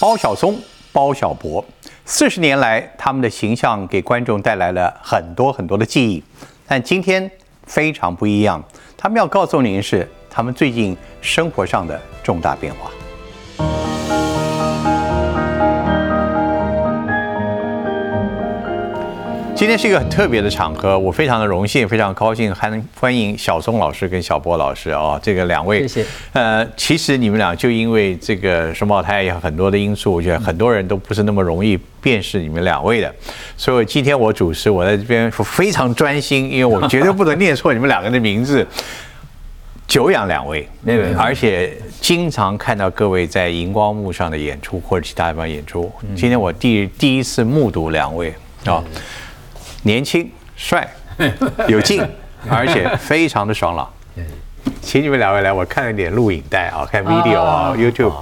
包小松、包小柏，四十年来，他们的形象给观众带来了很多很多的记忆。但今天非常不一样，他们要告诉您是他们最近生活上的重大变化。今天是一个很特别的场合，我非常的荣幸，非常高兴，还能欢迎小松老师跟小波老师啊，这个两位，谢谢。呃，其实你们俩就因为这个双胞胎有很多的因素，我觉得很多人都不是那么容易辨识你们两位的，所以今天我主持，我在这边非常专心，因为我绝对不能念错 你们两个的名字。久仰两位，那个，而且经常看到各位在荧光幕上的演出或者其他地方演出，今天我第第一次目睹两位啊。年轻、帅、有劲，而且非常的爽朗。请你们两位来，我看了点录影带啊，看 video 啊，YouTube。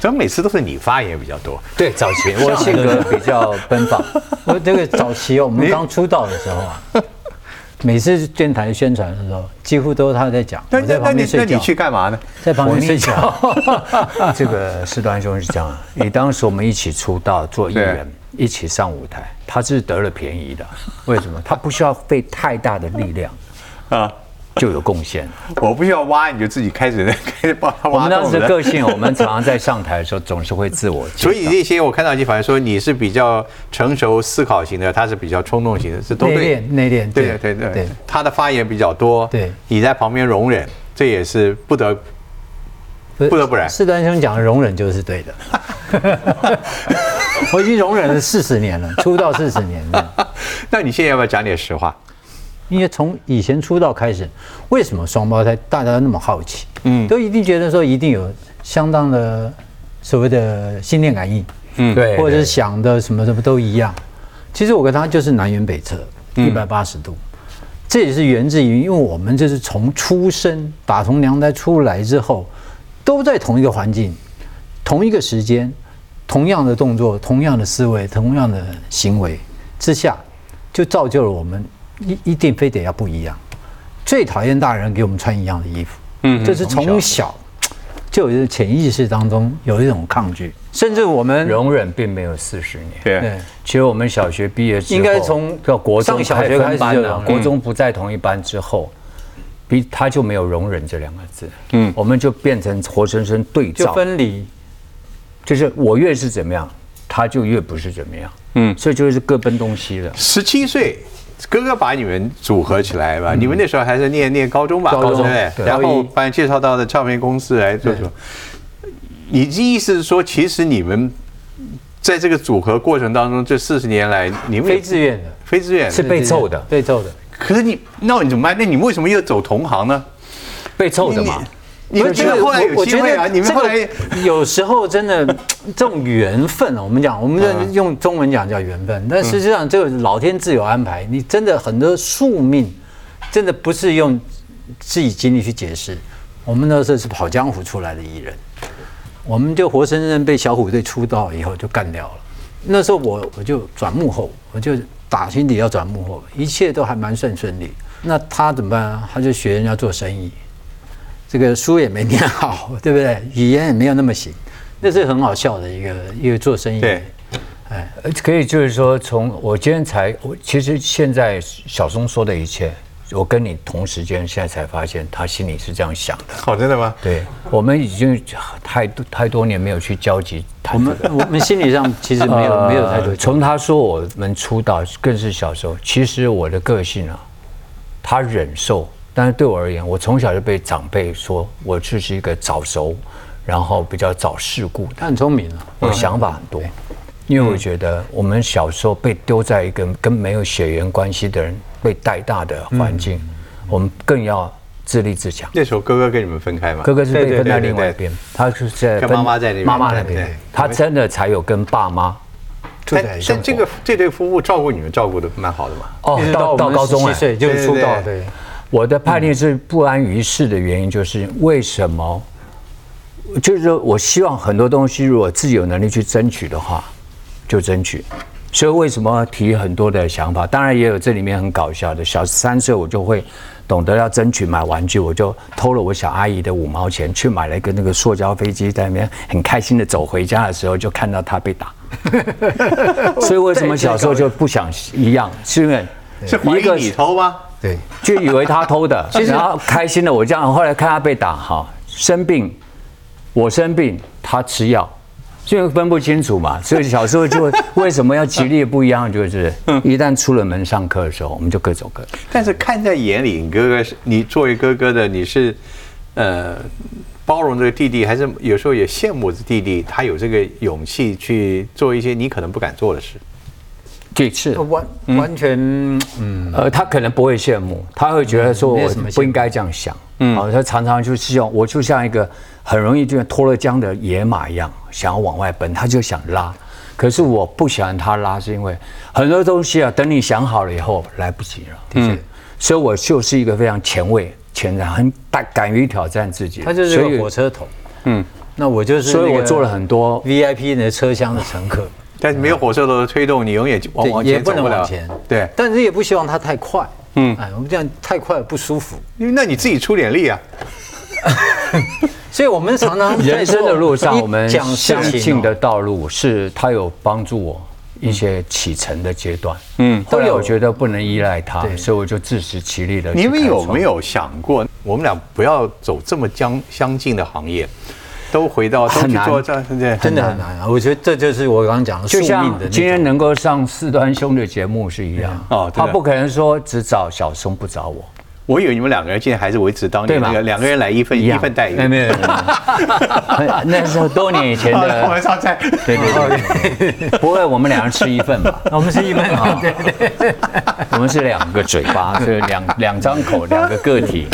怎么每次都是你发言比较多？对，早期我性格比较奔放。我这个早期哦，我们刚出道的时候啊，每次电台宣传的时候，几乎都是他在讲。那那那你那你去干嘛呢？在旁边睡觉。这个师端兄是这样，你当时我们一起出道做艺人。一起上舞台，他是得了便宜的。为什么？他不需要费太大的力量啊，就有贡献。我不需要挖，你就自己开始 开始帮他挖。我们当时个性，我们常常在上台的时候总是会自我。所以那些我看到你反正说你是比较成熟思考型的，他是比较冲动型的，是都对。内敛，对对对对。他的发言比较多，对，你在旁边容忍，这也是不得。不得不然，四端兄讲的容忍就是对的。我已经容忍了四十年了，出道四十年了。那你现在要不要讲点实话？因为从以前出道开始，为什么双胞胎大家那么好奇？嗯，都一定觉得说一定有相当的所谓的心电感应，嗯，对，或者是想的什么什么都一样。其实我跟他就是南辕北辙，一百八十度。这也是源自于，因为我们就是从出生打从娘胎出来之后。都在同一个环境，同一个时间，同样的动作，同样的思维，同样的行为之下，就造就了我们一一定非得要不一样。最讨厌大人给我们穿一样的衣服，嗯，就是从小就有潜意识当中有一种抗拒，甚至我们容忍并没有四十年。对，其实我们小学毕业之后，应该从到国中小学开始了，国中不在同一班之后。比他就没有容忍这两个字，嗯，我们就变成活生生对照，分离，就是我越是怎么样，他就越不是怎么样，嗯，所以就是各奔东西了。十七岁，哥哥把你们组合起来吧，你们那时候还是念念高中吧，高中，然后把你介绍到的唱片公司来做做。你的意思是说，其实你们在这个组合过程当中，这四十年来，你们非自愿的，非自愿是被凑的，被凑的。可是你，那你怎么办？那你为什么又走同行呢？被凑的嘛。你们这个后来有机会啊？你们后来有时候真的这种缘分啊，我们讲，我们用中文讲叫缘分，但实际上这个老天自有安排。你真的很多宿命，真的不是用自己经历去解释。我们那时候是跑江湖出来的艺人，我们就活生生被小虎队出道以后就干掉了。那时候我我就转幕后，我就。打心底要转幕后，一切都还蛮顺顺利。那他怎么办啊？他就学人家做生意，这个书也没念好，对不对？语言也没有那么行，那是很好笑的一个一个做生意。对，哎，可以就是说，从我今天才，我其实现在小松说的一切。我跟你同时间，现在才发现他心里是这样想的。哦，真的吗？对，我们已经太多太多年没有去交集。我们我们心理上其实没有没有太多。从他说我们出道，更是小时候。其实我的个性啊，他忍受，但是对我而言，我从小就被长辈说我就是一个早熟，然后比较早世故。他很聪明啊，我想法很多。因为我觉得我们小时候被丢在一个跟没有血缘关系的人。被带大的环境，我们更要自立自强。那时候哥哥跟你们分开吗？哥哥是被分在另外一边，他是在跟妈妈在那边。妈妈那边，他真的才有跟爸妈。但但这个这对夫妇照顾你们照顾的蛮好的嘛。哦，到到高中七岁就出道。对，我的叛逆是不安于世的原因，就是为什么？就是说我希望很多东西，如果自己有能力去争取的话，就争取。所以为什么提很多的想法？当然也有这里面很搞笑的。小三岁我就会懂得要争取买玩具，我就偷了我小阿姨的五毛钱去买了一个那个塑胶飞机，在那边很开心的走回家的时候，就看到他被打。所以为什么小时候就不想一样？是因为是怀疑你偷吗？对，就以为他偷的，然后开心的我这样，后来看他被打，哈，生病，我生病，他吃药。就分不清楚嘛，所以小时候就 为什么要极力不一样，就是一旦出了门上课的时候，我们就各走各。但是看在眼里，你哥哥是你作为哥哥的，你是呃包容这个弟弟，还是有时候也羡慕这弟弟，他有这个勇气去做一些你可能不敢做的事。几次完完全嗯呃，他可能不会羡慕，他会觉得说我不应该这样想。嗯，他常常就希望我就像一个很容易就像脱了缰的野马一样。想要往外奔，他就想拉，可是我不喜欢他拉，是因为很多东西啊，等你想好了以后来不及了。嗯，所以我就是一个非常前卫、前瞻、很大敢于挑战自己。他就是个火车头，嗯，那我就是，所以我做了很多 VIP 的车厢的乘客。但是没有火车头的推动，你永远往往前走不了。对，但是也不希望它太快。嗯，哎，我们这样太快不舒服。因为那你自己出点力啊。所以，我们常常人生的路上，我们相信的道路是它有帮助我一些启程的阶段。嗯，后来我觉得不能依赖它，所以我就自食其力的。你们有没有想过，我们俩不要走这么相相近的行业，都回到很难，真的很难。啊！我觉得这就是我刚刚讲的，就像今天能够上四端兄的节目是一样哦，他不可能说只找小松不找我。我以为你们两个人现在还是维持当年那个两个人来一份一份待遇，没有，那是多年以前的我们上菜，对对对，不会，我们两人吃一份吧？我们吃一份。啊，对对，我们是两个嘴巴，是两两张口，两个个体。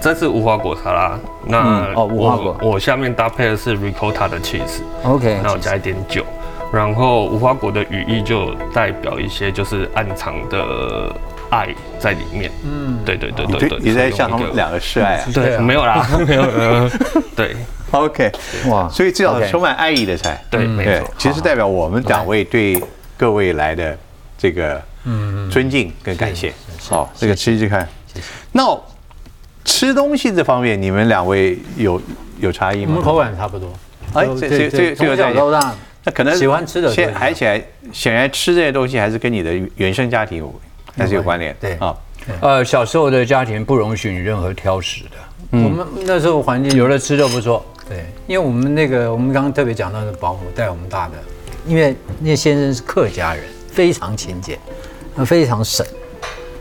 这是无花果沙拉，那哦无花果，我下面搭配的是 ricotta 的 cheese，OK，那我加一点酒。然后无花果的羽翼就代表一些就是暗藏的爱在里面。嗯，对对对对对。你在向他们两个示爱啊？对，没有啦，没有。对，OK，哇，所以至少充满爱意的菜。对，没错。其实代表我们两位对各位来的这个尊敬跟感谢。好，这个吃一吃看。那吃东西这方面，你们两位有有差异吗？我们口感差不多。哎，这这这这个小到大。那可能喜欢吃的，现还起来，显然吃这些东西还是跟你的原生家庭有还是有关联。对啊，呃，小时候的家庭不容许你任何挑食的。我们那时候环境有的吃就不错。对，因为我们那个我们刚刚特别讲到的保姆带我们大的，因为那先生是客家人，非常勤俭，非常省，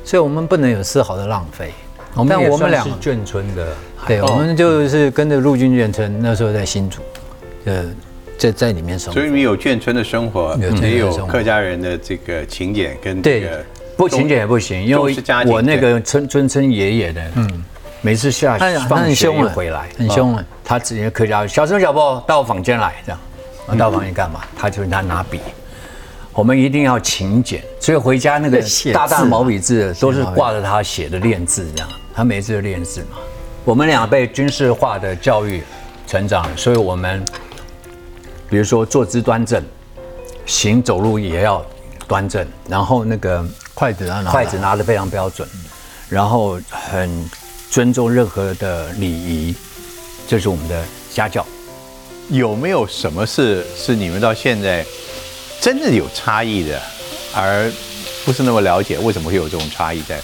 所以我们不能有丝毫的浪费。但我们俩是眷村的，对，我们就是跟着陆军眷村，那时候在新竹，呃。在在里面生活，所以你有眷村的生活，也有客家人的这个勤俭跟这个不勤俭也不行，因为我那个村村村爷爷的，嗯，每次下去放学回来很凶啊，他直接客家小声小波到我房间来这样，到房间干嘛？他就他拿笔，我们一定要勤俭，所以回家那个 大大毛笔字都是挂着他写的练字这样，他每次都练字嘛。我们俩被军事化的教育成长，所以我们。比如说坐姿端正，行走路也要端正，然后那个筷子拿筷子拿的非常标准，然后很尊重任何的礼仪，这是我们的家教。有没有什么事是你们到现在真的有差异的，而不是那么了解为什么会有这种差异在？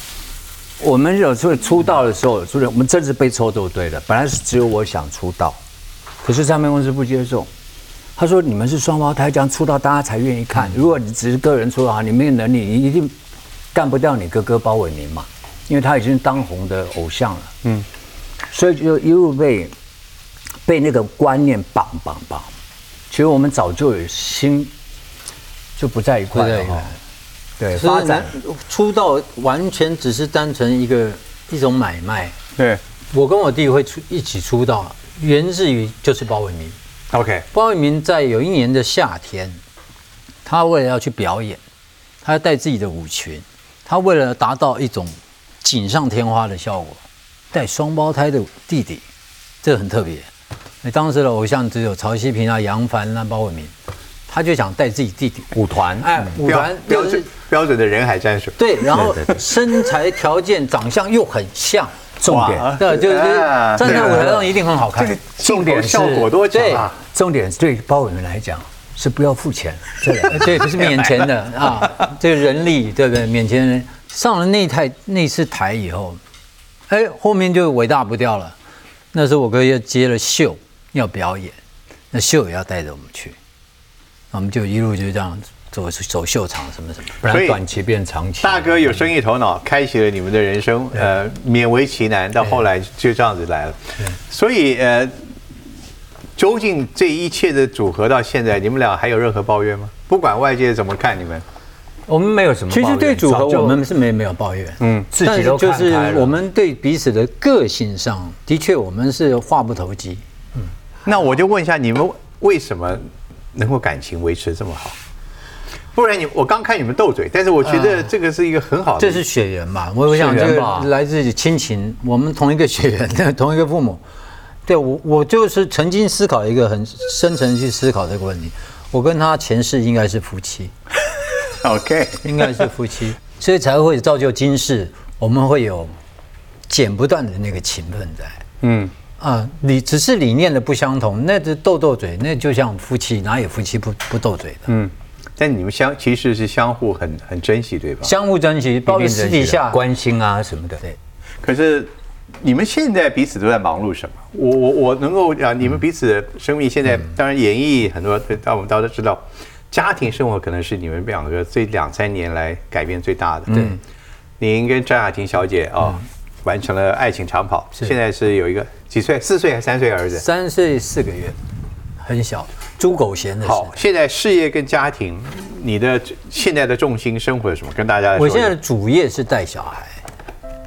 我们有时候出道的时候，就是我们真是被抽走对的，本来是只有我想出道，可是唱片公司不接受。他说：“你们是双胞胎，这样出道大家才愿意看。如果你只是个人出道，你没有能力，你一定干不掉你哥哥包伟民嘛，因为他已经当红的偶像了。嗯，所以就一路被被那个观念绑绑绑。其实我们早就有心就不在一块了哈。对，发展出道完全只是单纯一个一种买卖。对，我跟我弟会出一起出道，源自于就是包伟民。” OK，包伟明在有一年的夏天，他为了要去表演，他要带自己的舞裙，他为了达到一种锦上添花的效果，带双胞胎的弟弟，这很特别。当时的偶像只有曹希平啊、杨凡啊、包伟明，他就想带自己弟弟舞团，哎，舞团标准标准的人海战术。对，然后身材条件、长相又很像，重点对，就是站在舞台上一定很好看。重点效果多强啊！重点对包伟明来讲是不要付钱，对，对，不是免钱的啊，这个人力对不对？免钱人上了那台那次台以后，哎，后面就伟大不掉了。那时候我哥又接了秀。要表演，那秀也要带着我们去，我们就一路就这样走走秀场什么什么，不然短期变长期。大哥有生意头脑，开启了你们的人生，呃，勉为其难，到后来就这样子来了。所以呃，究竟这一切的组合到现在，你们俩还有任何抱怨吗？不管外界怎么看你们，我们没有什么。其实对组合我们是没没有抱怨，嗯，自己都就是我们对彼此的个性上的确我们是话不投机。那我就问一下，你们为什么能够感情维持这么好？不然你我刚看你们斗嘴，但是我觉得这个是一个很好的，这是血缘嘛？我我想这个来自于亲情，我们同一个血缘，同一个父母。对我，我就是曾经思考一个很深层去思考这个问题。我跟他前世应该是夫妻，OK，应该是夫妻，所以才会造就今世我们会有剪不断的那个情分在，嗯。啊，理只是理念的不相同，那是斗斗嘴，那就像夫妻，哪有夫妻不不斗嘴的？嗯，但你们相其实是相互很很珍惜，对吧？相互珍惜，包括私底下关心啊什么的。对。可是你们现在彼此都在忙碌什么？我我我能够啊，你们彼此的生命现在当然演绎很多，但我们大家都知道，家庭生活可能是你们两个这两三年来改变最大的。对。您跟张雅婷小姐啊。完成了爱情长跑，现在是有一个几岁？四岁还是三岁儿子？三岁四个月，很小，猪狗嫌的。好，现在事业跟家庭，你的现在的重心生活是什么？跟大家我现在的主业是带小孩，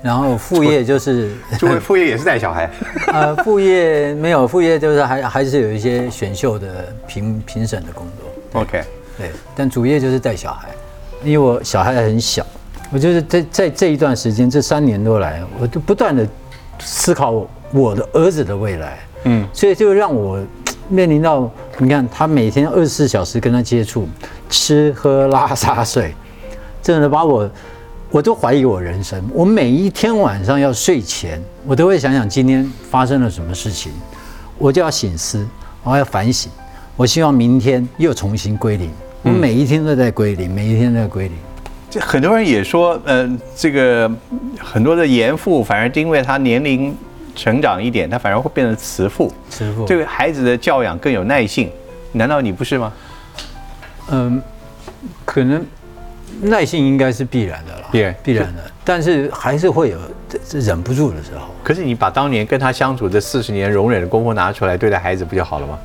然后副业就是，诸位副业也是带小孩。呃，副业没有，副业就是还还是有一些选秀的评评审的工作。OK，对，但主业就是带小孩，因为我小孩很小。我就是在在这一段时间，这三年多来，我就不断的思考我的儿子的未来。嗯，所以就让我面临到，你看他每天二十四小时跟他接触，吃喝拉撒睡，真的把我，我都怀疑我人生。我每一天晚上要睡前，我都会想想今天发生了什么事情，我就要醒思，我要反省。我希望明天又重新归零。我每一天都在归零，每一天都在归零。这很多人也说，嗯，这个很多的严父反而因为他年龄成长一点，他反而会变成慈父。慈父对孩子的教养更有耐性，难道你不是吗？嗯，可能耐性应该是必然的了，必然必然的，但是还是会有忍不住的时候。可是你把当年跟他相处这四十年容忍的功夫拿出来对待孩子，不就好了吗？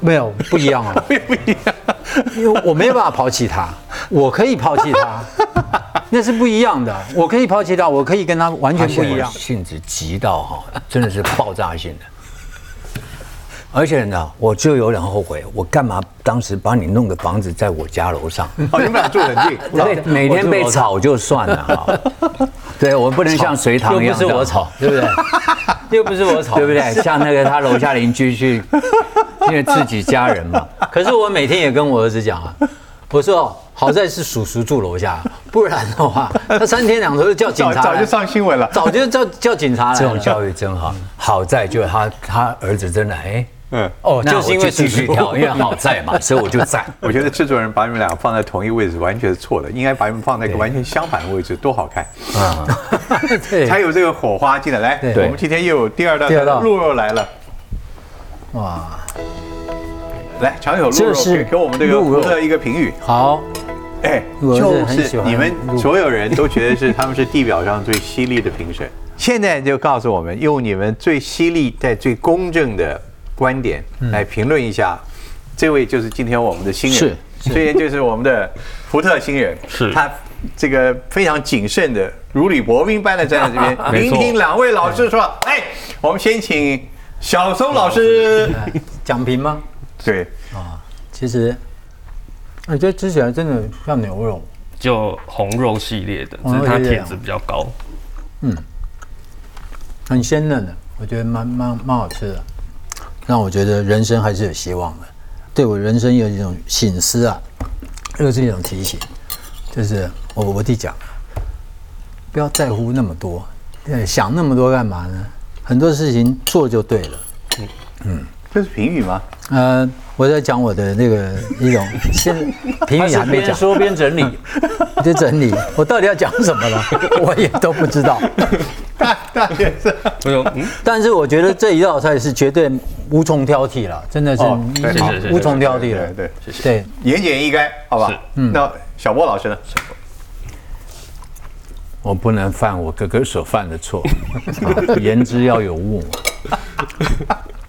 没有不一样啊，不一样。因为我没有办法抛弃他，我可以抛弃他，那是不一样的。我可以抛弃他，我可以跟他完全不一样。性子急到哈，真的是爆炸性的。而且呢，我就有点后悔，我干嘛当时把你弄个房子在我家楼上？你们俩住很近，对，每天被吵就算了哈。对我不能像隋唐一样，又不是我吵，对不对？又不是我吵，对不对？像那个他楼下邻居去。因为自己家人嘛，可是我每天也跟我儿子讲啊，我说好在是叔叔住楼下，不然的话，他三天两头就叫警察，早就上新闻了，早就叫叫警察了。这种教育真好，好在就他他儿子真的哎，嗯哦，就是因为继续跳，因为好在嘛，所以我就在。我觉得制作人把你们俩放在同一位置完全是错的，应该把你们放在一个完全相反的位置，多好看 啊！才有这个火花进来。来，我们今天又有第二道鹿肉来了，哇！来，常有鹿肉给给我们这个福特一个评语。好，哎，就是你们所有人都觉得是他们是地表上最犀利的评审。现在就告诉我们，用你们最犀利、在最公正的观点来评论一下，这位就是今天我们的新人，是，这位就是我们的福特新人，是。他这个非常谨慎的，如履薄冰般的站在这边，聆听两位老师说。哎，我们先请小松老师。讲评吗？对。啊，其实，我觉得吃起来真的像牛肉，就红肉系列的，只是它铁质比较高。嗯，很鲜嫩的，我觉得蛮蛮蛮好吃的，让我觉得人生还是有希望的，对我人生有一种醒思啊，又是一种提醒，就是我我弟讲，不要在乎那么多，想那么多干嘛呢？很多事情做就对了。嗯，这是评语吗？呃，我在讲我的那个一种 先评语还没讲，说边整理，就整理，我到底要讲什么了，我也都不知道。大大学生，嗯，但是我觉得这一道菜是绝对无从挑剔了，真的是无从挑剔了。对，谢谢。对，言简意赅，好吧？嗯。那小波老师呢？我不能犯我哥哥所犯的错，言之要有物。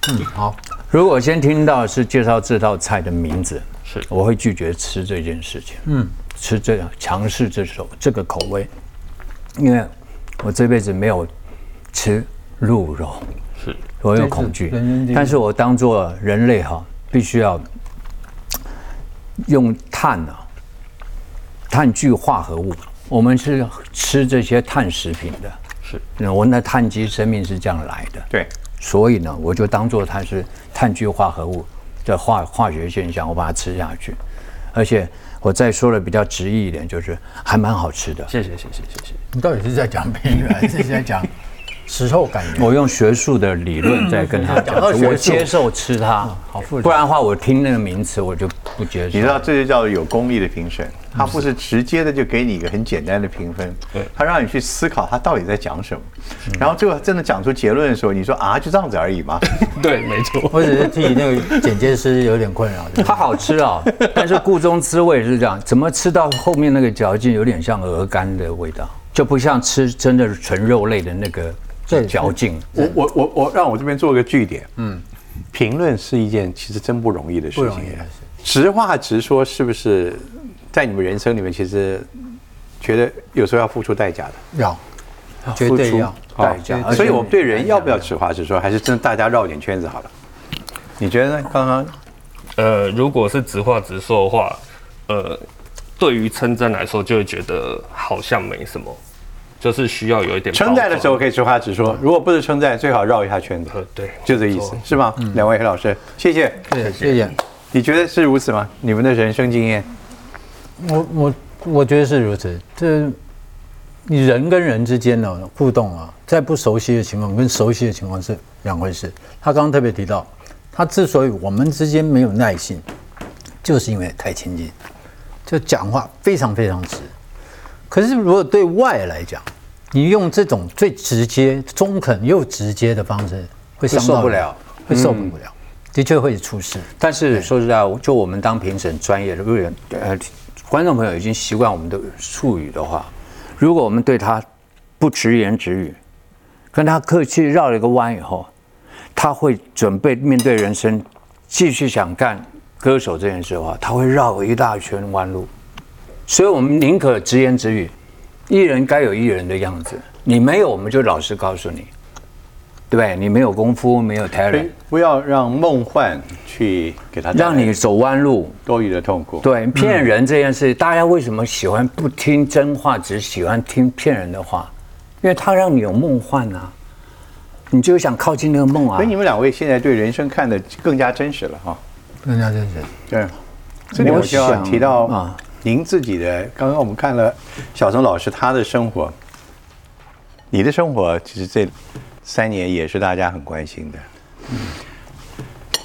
嗯，好。如果先听到是介绍这道菜的名字，是我会拒绝吃这件事情。嗯，吃这样强势这首这个口味，因为我这辈子没有吃鹿肉，是我有恐惧。但是我当做人类哈，必须要用碳啊，碳聚化合物。我们是吃这些碳食品的，是我们的碳基生命是这样来的。对。所以呢，我就当做它是碳聚化合物的化化学现象，我把它吃下去。而且我再说的比较直译一点，就是还蛮好吃的。谢谢谢谢谢谢。你到底是在讲评语，还是在讲？时候感觉，我用学术的理论在跟他讲，我接受吃它，好复杂。不然的话，我听那个名词我就不接受。你知道，这就叫做有功力的评审，他不是直接的就给你一个很简单的评分，对，他让你去思考他到底在讲什么，然后最后真的讲出结论的时候，你说啊，就这样子而已吗？对，没错。我只是替那个剪接师有点困扰。它好吃啊，但是故中滋味是这样，怎么吃到后面那个嚼劲有点像鹅肝的味道，就不像吃真的纯肉类的那个。这嚼劲，我我我我让我这边做个据点。嗯，评论是一件其实真不容易的事情。直话直说，是不是在你们人生里面，其实觉得有时候要付出代价的？要，绝对要代价。所以我们对人要不要直话直说，还是真的大家绕点圈子好了？你觉得呢？刚刚，呃，如果是直话直说的话，呃，对于称赞来说，就会觉得好像没什么。就是需要有一点称赞的时候可以直话直说，如果不是称赞，最好绕一下圈子。对，就这意思，是吗？两位黑老师，谢谢，谢谢。你觉得是如此吗？你们的人生经验？我我我觉得是如此。这你人跟人之间的互动啊，在不熟悉的情况跟熟悉的情况是两回事。他刚刚特别提到，他之所以我们之间没有耐性，就是因为太亲近，就讲话非常非常直。可是，如果对外来讲，你用这种最直接、中肯又直接的方式，会受不了，会受不了，的确会出事。但是说实在，就我们当评审专业的人，呃，观众朋友已经习惯我们的术语的话，如果我们对他不直言直语，跟他客气绕了一个弯以后，他会准备面对人生，继续想干歌手这件事的话，他会绕一大圈弯路。所以，我们宁可直言直语，艺人该有艺人的样子。你没有，我们就老实告诉你，对？你没有功夫，没有 talent，不要让梦幻去给他让你走弯路，多余的痛苦。对，骗人这件事，大家为什么喜欢不听真话，只喜欢听骗人的话？因为他让你有梦幻啊，你就想靠近那个梦啊。所以你们两位现在对人生看的更加真实了哈，更加真实。对，这里我就要提到啊。您自己的，刚刚我们看了小松老师他的生活，你的生活其实这三年也是大家很关心的。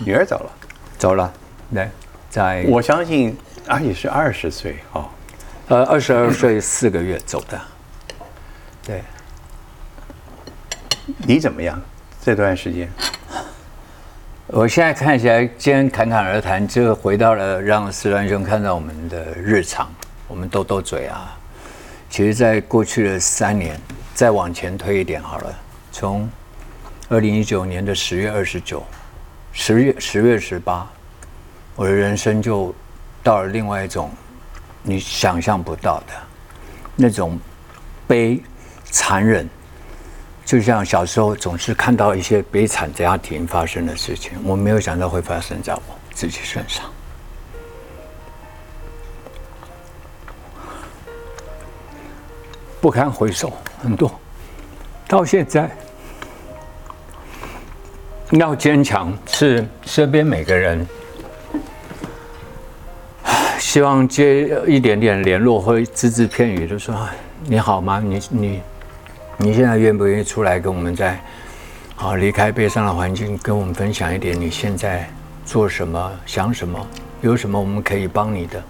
女儿走了，走了，对，在我相信阿姨是二十岁哦，呃，二十二岁四个月走的，对。你怎么样这段时间？我现在看起来，今天侃侃而谈，就回到了让石川兄看到我们的日常，我们斗斗嘴啊。其实，在过去的三年，再往前推一点好了，从二零一九年的十月二十九，十月十月十八，我的人生就到了另外一种你想象不到的那种悲残忍。就像小时候总是看到一些悲惨家庭发生的事情，我没有想到会发生在我自己身上，不堪回首，很多。到现在，要坚强，是身边每个人希望接一点点联络或只字片语，就说你好吗？你你你现在愿不愿意出来跟我们在好离开悲伤的环境，跟我们分享一点你现在做什么、想什么，有什么我们可以帮你的？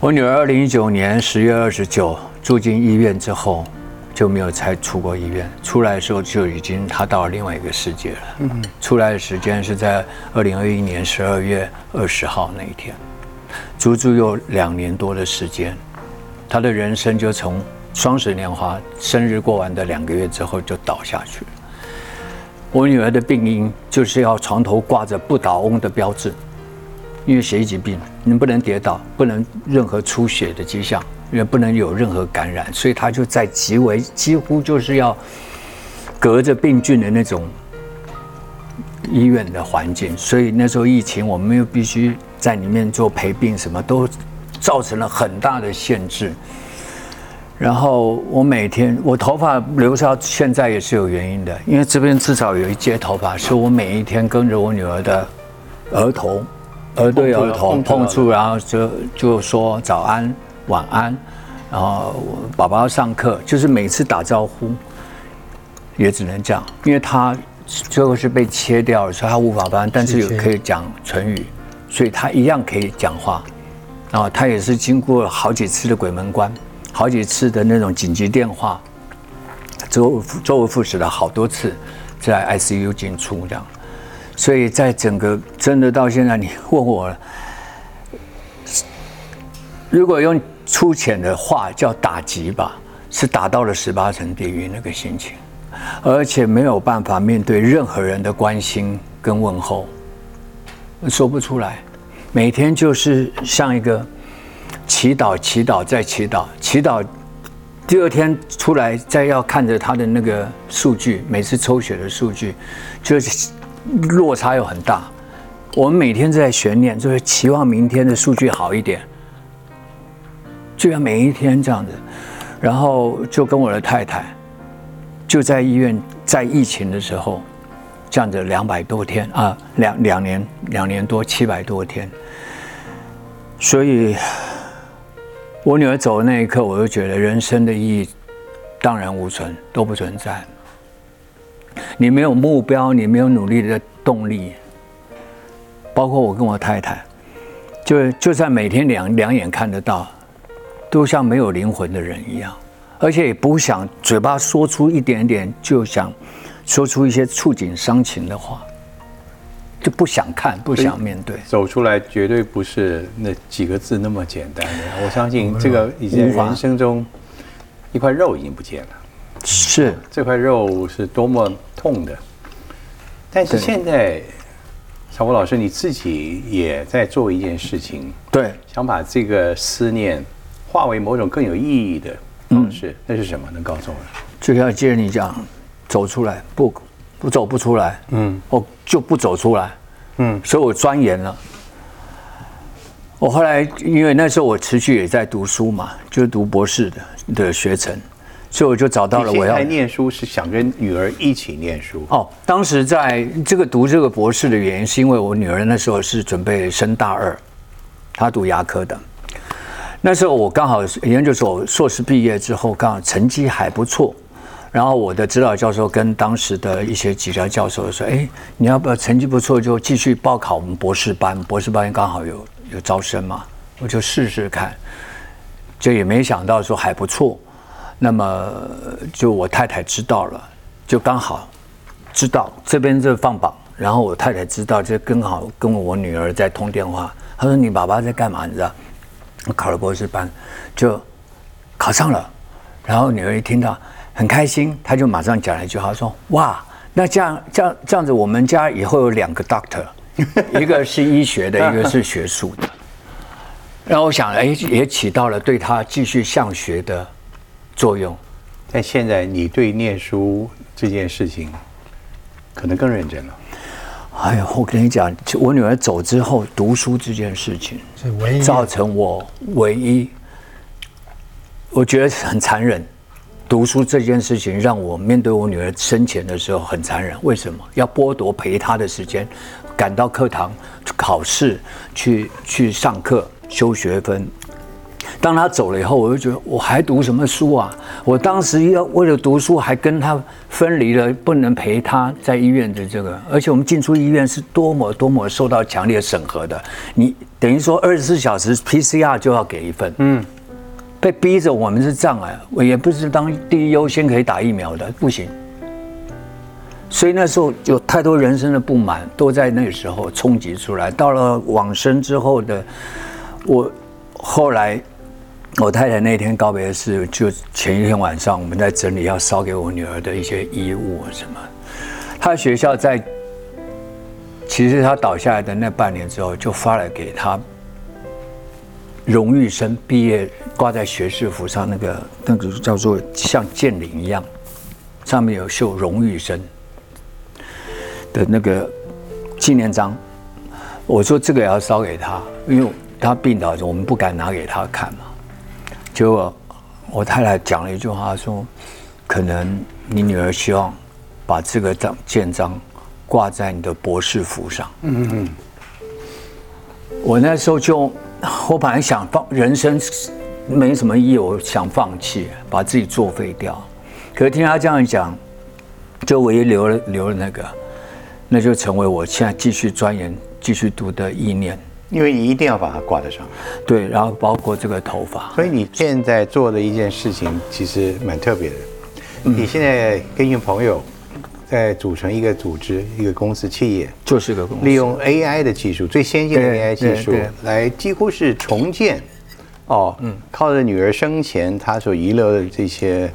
我女儿二零一九年十月二十九住进医院之后。就没有再出过医院，出来的时候就已经他到了另外一个世界了。嗯，出来的时间是在二零二一年十二月二十号那一天，足足有两年多的时间，他的人生就从双十年华生日过完的两个月之后就倒下去了。我女儿的病因就是要床头挂着不倒翁的标志，因为血液疾病，你不能跌倒，不能任何出血的迹象。因为不能有任何感染，所以他就在极为几乎就是要隔着病菌的那种医院的环境，所以那时候疫情，我们又必须在里面做陪病，什么都造成了很大的限制。然后我每天我头发留到现在也是有原因的，因为这边至少有一截头发是我每一天跟着我女儿的额头，额对额头碰触，然后就就说早安。晚安，然后宝宝要上课，就是每次打招呼也只能这样，因为他最后是被切掉了，所以他无法发，但是有可以讲唇语，所以他一样可以讲话。然后他也是经过了好几次的鬼门关，好几次的那种紧急电话，周周而复始了好多次在 ICU 进出这样，所以在整个真的到现在，你问我，如果用。粗浅的话叫打击吧，是打到了十八层地狱那个心情，而且没有办法面对任何人的关心跟问候，说不出来。每天就是像一个祈祷、祈祷再祈祷、祈祷，第二天出来再要看着他的那个数据，每次抽血的数据，就是落差又很大。我们每天在悬念，就是期望明天的数据好一点。就像每一天这样子，然后就跟我的太太，就在医院，在疫情的时候，这样子两百多天啊，两两年两年多七百多天，所以，我女儿走的那一刻，我就觉得人生的意义荡然无存，都不存在。你没有目标，你没有努力的动力，包括我跟我太太，就就在每天两两眼看得到。都像没有灵魂的人一样，而且也不想嘴巴说出一点点，就想说出一些触景伤情的话，就不想看，不想面对。走出来绝对不是那几个字那么简单的。我相信这个已经人生中一块肉已经不见了，是这块肉是多么痛的。但是现在，小波老师你自己也在做一件事情，对，想把这个思念。化为某种更有意义的方式，那是什么？能告诉我？就要接着你讲，走出来，不不走不出来，嗯，我就不走出来，嗯，所以我钻研了。我后来因为那时候我持续也在读书嘛，就是读博士的的学程，所以我就找到了我要念书是想跟女儿一起念书。哦，当时在这个读这个博士的原因，是因为我女儿那时候是准备升大二，她读牙科的。那时候我刚好研究所硕士毕业之后，刚好成绩还不错，然后我的指导教授跟当时的一些几家教授说：“哎，你要不要成绩不错就继续报考我们博士班？博士班刚好有有招生嘛，我就试试看。”就也没想到说还不错，那么就我太太知道了，就刚好知道这边就放榜，然后我太太知道就刚好跟我女儿在通电话，她说：“你爸爸在干嘛？你知道？”考了博士班，就考上了。然后女儿一听到很开心，她就马上讲了一句话说：“哇，那这样这样这样子，我们家以后有两个 doctor，一个是医学的，一个是学术的。”然后我想，哎，也起到了对他继续向学的作用。但现在你对念书这件事情，可能更认真了。哎呀，我跟你讲，我女儿走之后，读书这件事情，唯一造成我唯一，我觉得很残忍，读书这件事情让我面对我女儿生前的时候很残忍。为什么要剥夺陪她的时间？赶到课堂考试，去去上课修学分。当他走了以后，我就觉得我还读什么书啊？我当时要为了读书，还跟他分离了，不能陪他在医院的这个。而且我们进出医院是多么多么受到强烈审核的。你等于说二十四小时 PCR 就要给一份，嗯，被逼着我们是这样啊，我也不是当第一优先可以打疫苗的，不行。所以那时候有太多人生的不满，都在那个时候冲击出来。到了往生之后的我，后来。我太太那天告别式，就前一天晚上，我们在整理要烧给我女儿的一些衣物什么。她学校在，其实她倒下来的那半年之后，就发了给她荣誉生毕业挂在学士服上那个那个叫做像剑领一样，上面有绣荣誉生的那个纪念章。我说这个也要烧给她，因为她病倒，我们不敢拿给她看嘛。结果，我太太讲了一句话，说：“可能你女儿希望把这个章建章挂在你的博士服上。”嗯嗯。我那时候就，我本来想放人生没什么意义，我想放弃，把自己作废掉。可是听他这样讲，就唯一留了留了那个，那就成为我现在继续钻研、继续读的意念。因为你一定要把它挂在上面，对，然后包括这个头发，所以你现在做的一件事情其实蛮特别的。你现在跟一个朋友在组成一个组织、一个公司企业，就是个公司，利用 AI 的技术，最先进的 AI 技术来几乎是重建。哦，嗯，靠着女儿生前她所遗留的这些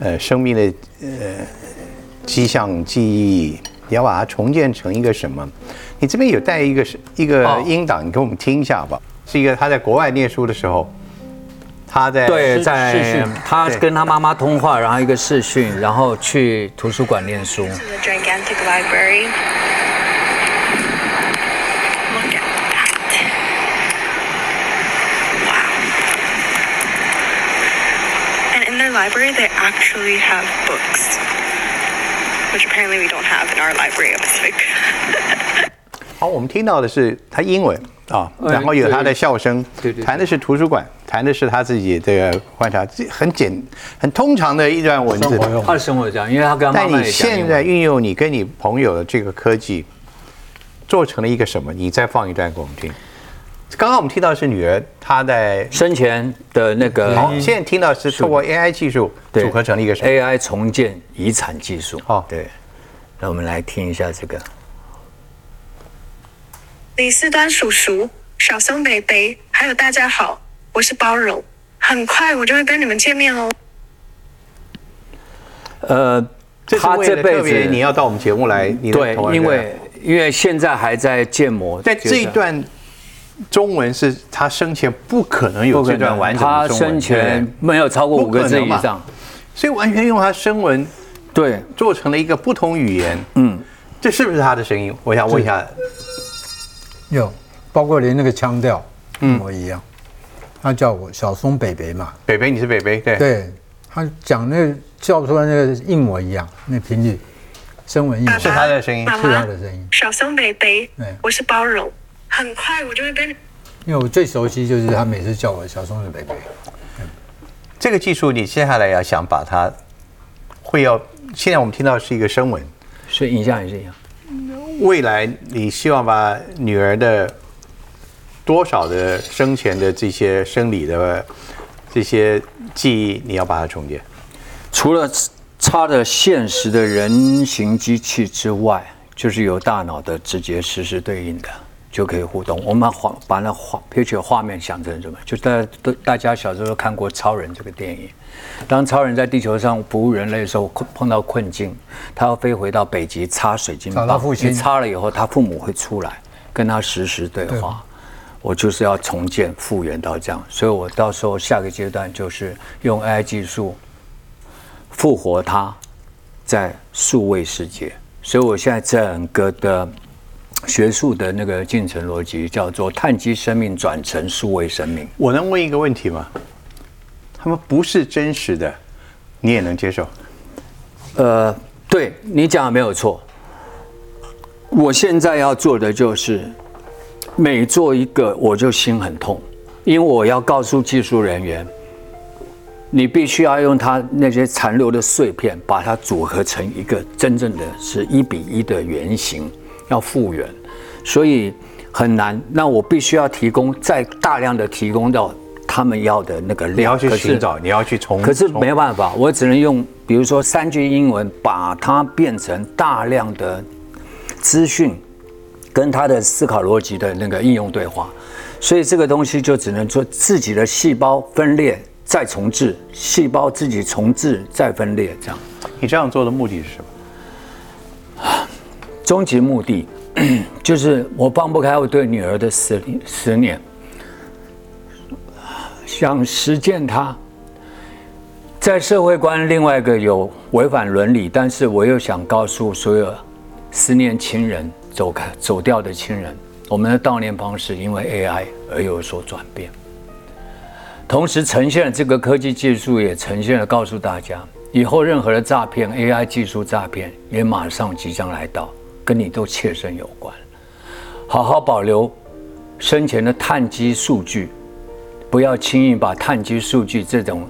呃生命的呃迹象记忆，你要把它重建成一个什么？你这边有带一个是一个音档，你给我们听一下吧。是一个他在国外念书的时候，他在对在他跟他妈妈通话，然后一个视讯，然后去图书馆念书。library they actually have books which apparently we don't have in our library of Pacific 好，我们听到的是他英文啊，然后有他的笑声，谈的是图书馆，谈的是他自己这个观察，很简、很通常的一段文字。他的生活这样，因为他跟但你现在运用你跟你朋友的这个科技，做成了一个什么？你再放一段给我们听。刚刚我们听到是女儿她在生前的那个，好，现在听到是通过 AI 技术组合成了一个 AI 重建遗产技术。哦，对，那我们来听一下这个。李四端叔叔、小松北北，还有大家好，我是包容。很快我就会跟你们见面哦。呃，他这辈子你要到我们节目来，对，因为因为现在还在建模。在这一段中文是他生前不可能有这段完整的中文，他生前没有超过五个字以上，所以完全用他声纹对做成了一个不同语言。嗯，这是不是他的声音？我想问一下。有，包括连那个腔调一模一样。他叫我小松北北嘛，北北你是北北，对。对，他讲那叫出来那个一模一样，那频率，声纹一模。是他的声音，是他的声音。小松北北，对，我是包容，很快我就会跟你。因为我最熟悉就是他每次叫我小松的北北。这个技术你接下来要想把它，会要现在我们听到是一个声纹，是影像也是一样。未来你希望把女儿的多少的生前的这些生理的这些记忆，你要把它重建？除了插着现实的人形机器之外，就是有大脑的直接实时对应的。就可以互动。我们画把那画，picture 画面想成什么？就大家都大家小时候看过《超人》这个电影。当超人在地球上服务人类的时候，碰碰到困境，他要飞回到北极擦水晶棒。你插了以后，他父母会出来跟他实时对话。我就是要重建复原到这样，所以我到时候下个阶段就是用 AI 技术复活他，在数位世界。所以我现在整个的。学术的那个进程逻辑叫做碳基生命转成数位生命。我能问一个问题吗？他们不是真实的，你也能接受？呃，对你讲的没有错。我现在要做的就是，每做一个我就心很痛，因为我要告诉技术人员，你必须要用它那些残留的碎片，把它组合成一个真正的是一比一的原型，要复原，所以很难。那我必须要提供再大量的提供到他们要的那个量。你要去寻找，你要去重，可是没办法，我只能用，比如说三句英文，把它变成大量的。资讯跟他的思考逻辑的那个应用对话，所以这个东西就只能做自己的细胞分裂再重置，细胞自己重置再分裂这样。你这样做的目的是什么？终极目的 就是我放不开我对女儿的思思念，想实践它。在社会观另外一个有违反伦理，但是我又想告诉所有。思念亲人走开走掉的亲人，我们的悼念方式因为 AI 而有所转变，同时呈现了这个科技技术，也呈现了告诉大家，以后任何的诈骗 AI 技术诈骗也马上即将来到，跟你都切身有关。好好保留生前的碳基数据，不要轻易把碳基数据这种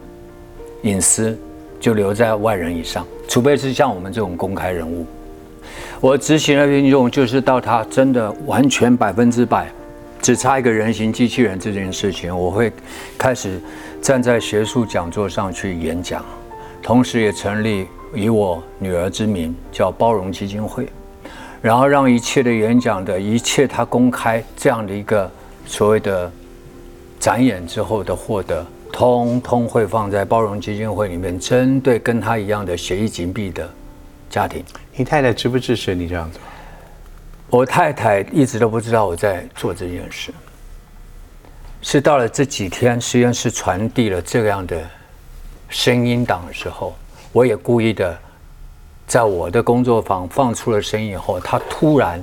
隐私就留在外人以上，除非是像我们这种公开人物。我执行的运用就是到他真的完全百分之百，只差一个人形机器人这件事情，我会开始站在学术讲座上去演讲，同时也成立以我女儿之名叫包容基金会，然后让一切的演讲的一切他公开这样的一个所谓的展演之后的获得，通通会放在包容基金会里面，针对跟他一样的血液紧闭的家庭。你太太支不支持你这样做？我太太一直都不知道我在做这件事，是到了这几天实验室传递了这样的声音档的时候，我也故意的在我的工作坊放出了声音以后，他突然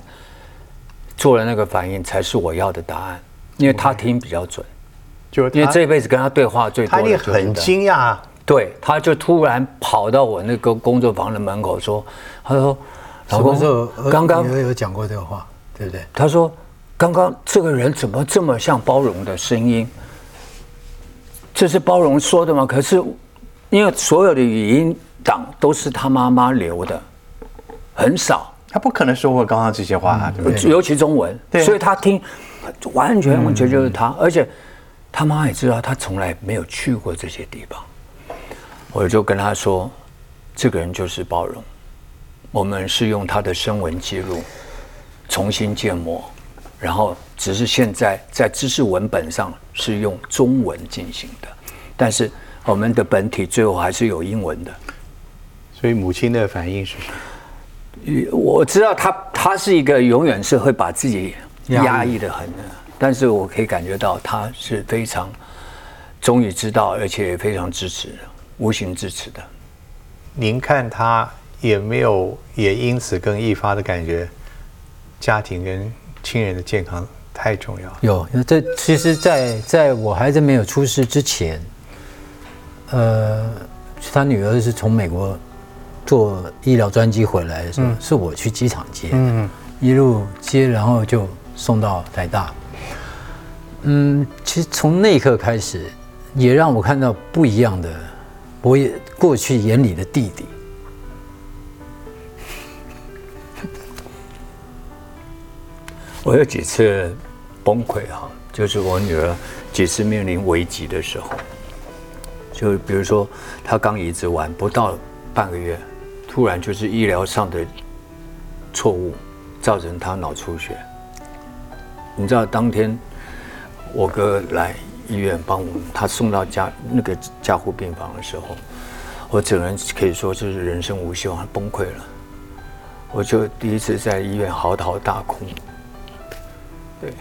做了那个反应，才是我要的答案，因为他听比较准，就因为这辈子跟他对话最多，他也很惊讶。对，他就突然跑到我那个工作坊的门口说：“他说，老公，刚刚有有讲过这个话，对不对？”他说：“刚刚这个人怎么这么像包容的声音？这是包容说的吗？可是，因为所有的语音档都是他妈妈留的，很少，他不可能说过刚刚这些话，对不对？尤其中文，所以他听完全完全就是他，而且他妈也知道他从来没有去过这些地方。”我就跟他说：“这个人就是包容，我们是用他的声纹记录重新建模，然后只是现在在知识文本上是用中文进行的，但是我们的本体最后还是有英文的。所以母亲的反应是什么？我知道她，她是一个永远是会把自己压抑的很的，但是我可以感觉到她是非常终于知道，而且也非常支持。”无形支持的，您看她也没有也因此更易发的感觉，家庭跟亲人的健康太重要。有，这其实，在在我孩子没有出事之前，呃，他女儿是从美国坐医疗专机回来的时候，是我去机场接，嗯，一路接，然后就送到台大。嗯，其实从那一刻开始，也让我看到不一样的。我也过去眼里的弟弟，我有几次崩溃哈，就是我女儿几次面临危机的时候，就比如说她刚移植完不到半个月，突然就是医疗上的错误造成他脑出血。你知道当天我哥来。医院帮我，他送到家那个加护病房的时候，我整个人可以说是人生无希望，崩溃了。我就第一次在医院嚎啕大哭。对，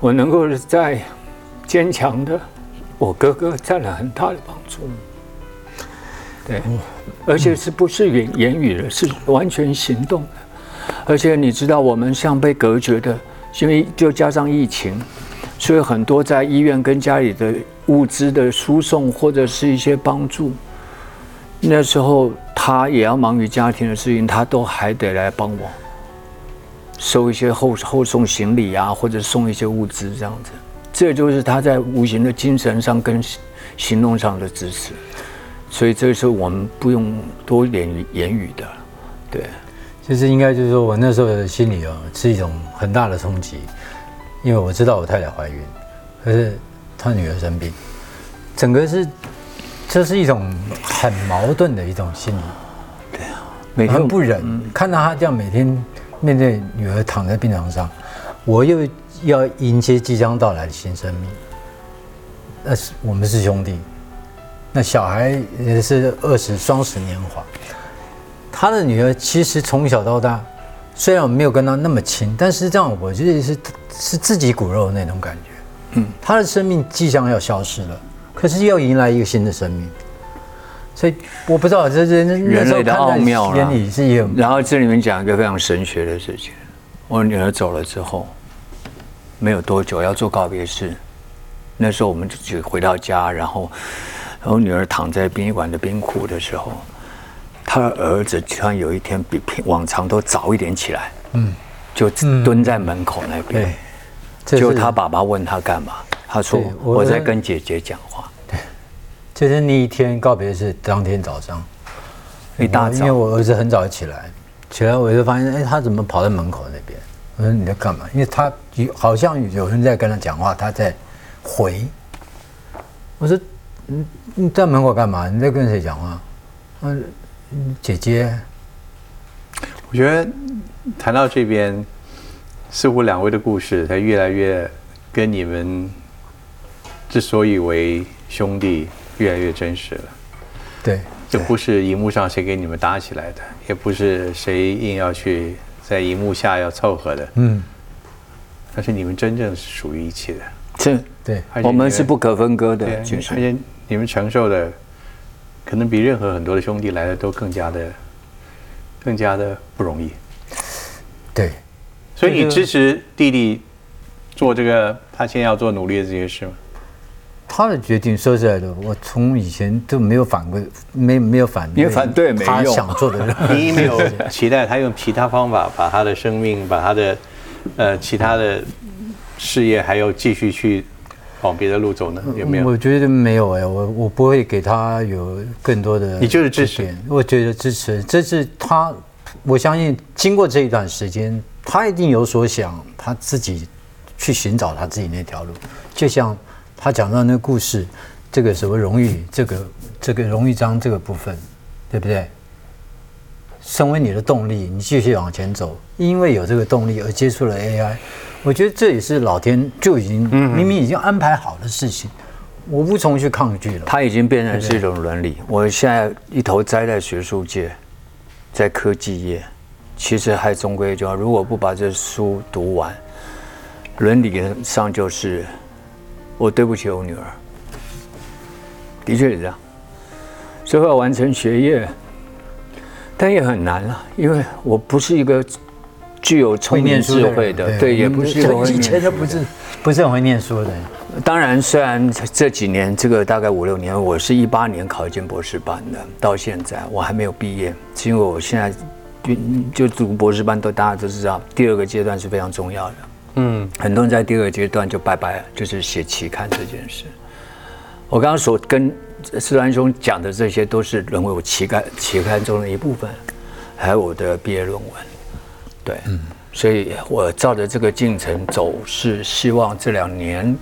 我能够在坚强的，我哥哥占了很大的帮助。对，而且是不是言言语的，是完全行动的。而且你知道，我们像被隔绝的，因为就加上疫情。所以很多在医院跟家里的物资的输送或者是一些帮助，那时候他也要忙于家庭的事情，他都还得来帮我收一些后后送行李啊，或者送一些物资这样子。这就是他在无形的精神上跟行动上的支持。所以这个时候我们不用多点言语的，对。其实应该就是说我那时候的心里啊，是一种很大的冲击，因为我知道我太太怀孕，可是她女儿生病，整个是这是一种很矛盾的一种心理。对啊，每天不忍看到她这样每天面对女儿躺在病床上，我又要迎接即将到来的新生命。那是我们是兄弟，那小孩也是二十双十年华。他的女儿其实从小到大，虽然我没有跟他那么亲，但是这样我觉得是是自己骨肉那种感觉。嗯，他的生命即将要消失了，可是又迎来一个新的生命，所以我不知道这这人类的奥妙眼里是有。然后这里面讲一个非常神学的事情：我女儿走了之后，没有多久要做告别式，那时候我们就回到家，然后然后女儿躺在殡仪馆的冰库的时候。她的儿子突然有一天比平往常都早一点起来，嗯，就蹲在门口那边，就他爸爸问他干嘛，他说我在跟姐姐讲话。对，就是那一天告别是当天早上，一大早，因为我儿子很早起来，起来我就发现，哎，他怎么跑在门口那边？我说你在干嘛？因为他好像有人在跟他讲话，他在回。我说，你你在门口干嘛？你在跟谁讲话？嗯。姐姐，我觉得谈到这边，似乎两位的故事才越来越跟你们之所以为兄弟越来越真实了。对，这不是荧幕上谁给你们搭起来的，也不是谁硬要去在荧幕下要凑合的。嗯，但是你们真正是属于一起的。是，对，我们是不可分割的。而且你们承受的。可能比任何很多的兄弟来的都更加的，更加的不容易。对，所以你支持弟弟做这个他现在要做努力的这些事吗？他的决定，说实在的，我从以前都没有反过，没没有反，没有反对，他想做的，你没有期待他用其他方法把他的生命，把他的呃其他的事业还要继续去。往别的路走呢？有没有？我觉得没有哎，我我不会给他有更多的。你就是支持？我觉得支持，这是他，我相信经过这一段时间，他一定有所想，他自己去寻找他自己那条路。就像他讲到那个故事，这个什么荣誉，这个这个荣誉章这个部分，对不对？身为你的动力，你继续往前走，因为有这个动力而接触了 AI。我觉得这也是老天就已经明明已经安排好的事情，我无从去抗拒了。它已经变成是一种伦理。我现在一头栽在学术界，在科技业，其实还终归就如果不把这书读完，伦理上就是我对不起我女儿。的确是这样，最后要完成学业，但也很难了，因为我不是一个。具有聪明智慧的，对，也不是以前都不是不是很会念书的。当然，虽然这几年这个大概五六年，我是一八年考进博士班的，到现在我还没有毕业，是因为我现在就就读博士班，都大家都知道，第二个阶段是非常重要的。嗯，很多人在第二个阶段就拜拜了，就是写期刊这件事。我刚刚所跟施兰兄讲的这些，都是沦为我期刊期刊中的一部分，还有我的毕业论文。对，嗯，所以我照着这个进程走，是希望这两年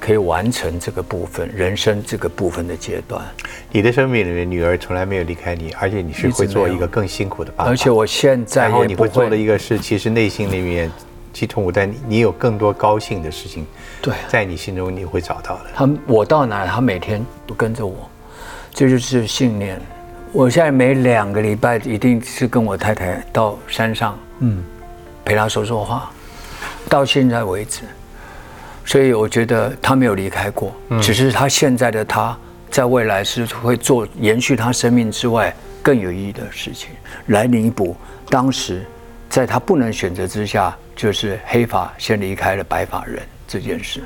可以完成这个部分人生这个部分的阶段。你的生命里面，女儿从来没有离开你，而且你是会做一个更辛苦的爸爸。而且我现在，然后你会做的一个是，其实内心里面，其实我在你，你有更多高兴的事情。对，在你心中你会找到的。他，我到哪，他每天都跟着我，这就是信念。我现在每两个礼拜一定是跟我太太到山上。嗯，陪他说说话，到现在为止，所以我觉得他没有离开过，只是他现在的他在未来是会做延续他生命之外更有意义的事情，来弥补当时在他不能选择之下，就是黑发先离开了白发人这件事。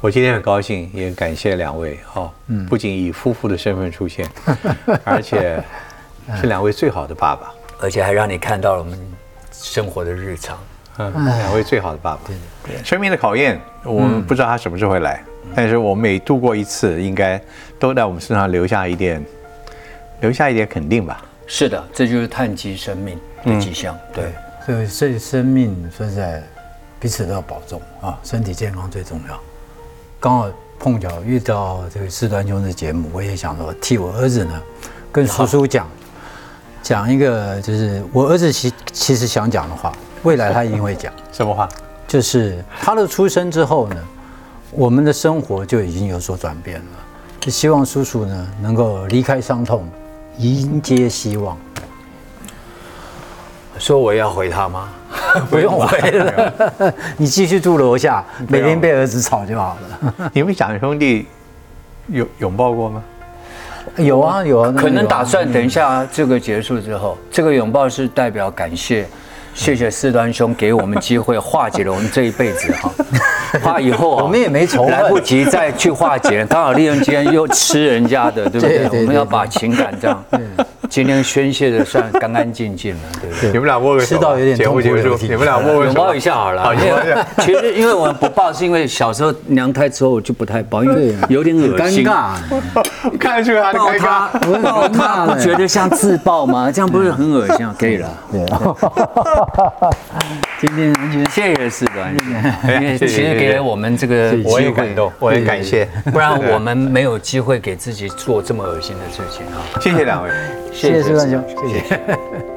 我今天很高兴，也感谢两位哦，不仅以夫妇的身份出现，而且是两位最好的爸爸，而且还让你看到了我们生活的日常。嗯，两位最好的爸爸。对对，生命的考验，我们不知道他什么时候会来，但是我们每度过一次，应该都在我们身上留下一点，留下一点肯定吧。是的，这就是探及生命的迹象。对，所以所以生命说实在，彼此都要保重啊，身体健康最重要。刚好碰巧遇到这个四端兄的节目，我也想说替我儿子呢，跟叔叔讲，讲一个就是我儿子其其实想讲的话。未来他一定会讲 什么话？就是他的出生之后呢，我们的生活就已经有所转变了。就希望叔叔呢能够离开伤痛，迎接希望。说我要回他吗？不用回了，你继续住楼下，每天被儿子吵就好了。你们两兄弟有拥抱过吗？有啊有啊，可能打算等一下这个结束之后，这个拥抱是代表感谢。谢谢四端兄给我们机会化解了我们这一辈子哈，怕以后我们也没仇来不及再去化解，刚好利用今天又吃人家的，对不对？我们要把情感这样。今天宣泄的算干干净净了，对不对？你们俩握个手，吃到有点痛苦。你们俩握个手，抱一下好了。好，其实因为我们不抱，是因为小时候娘胎之后就不太抱，因为 有点恶心。尴尬，看得出来抱他，抱他，不觉得像自爆吗？这样不是很恶心？可以了。对。今天谢谢四端，因为其实给了我们这个我也感动，我也感谢，不然我们没有机会给自己做这么恶心的事情啊！谢谢两位。谢谢四万兄，谢谢。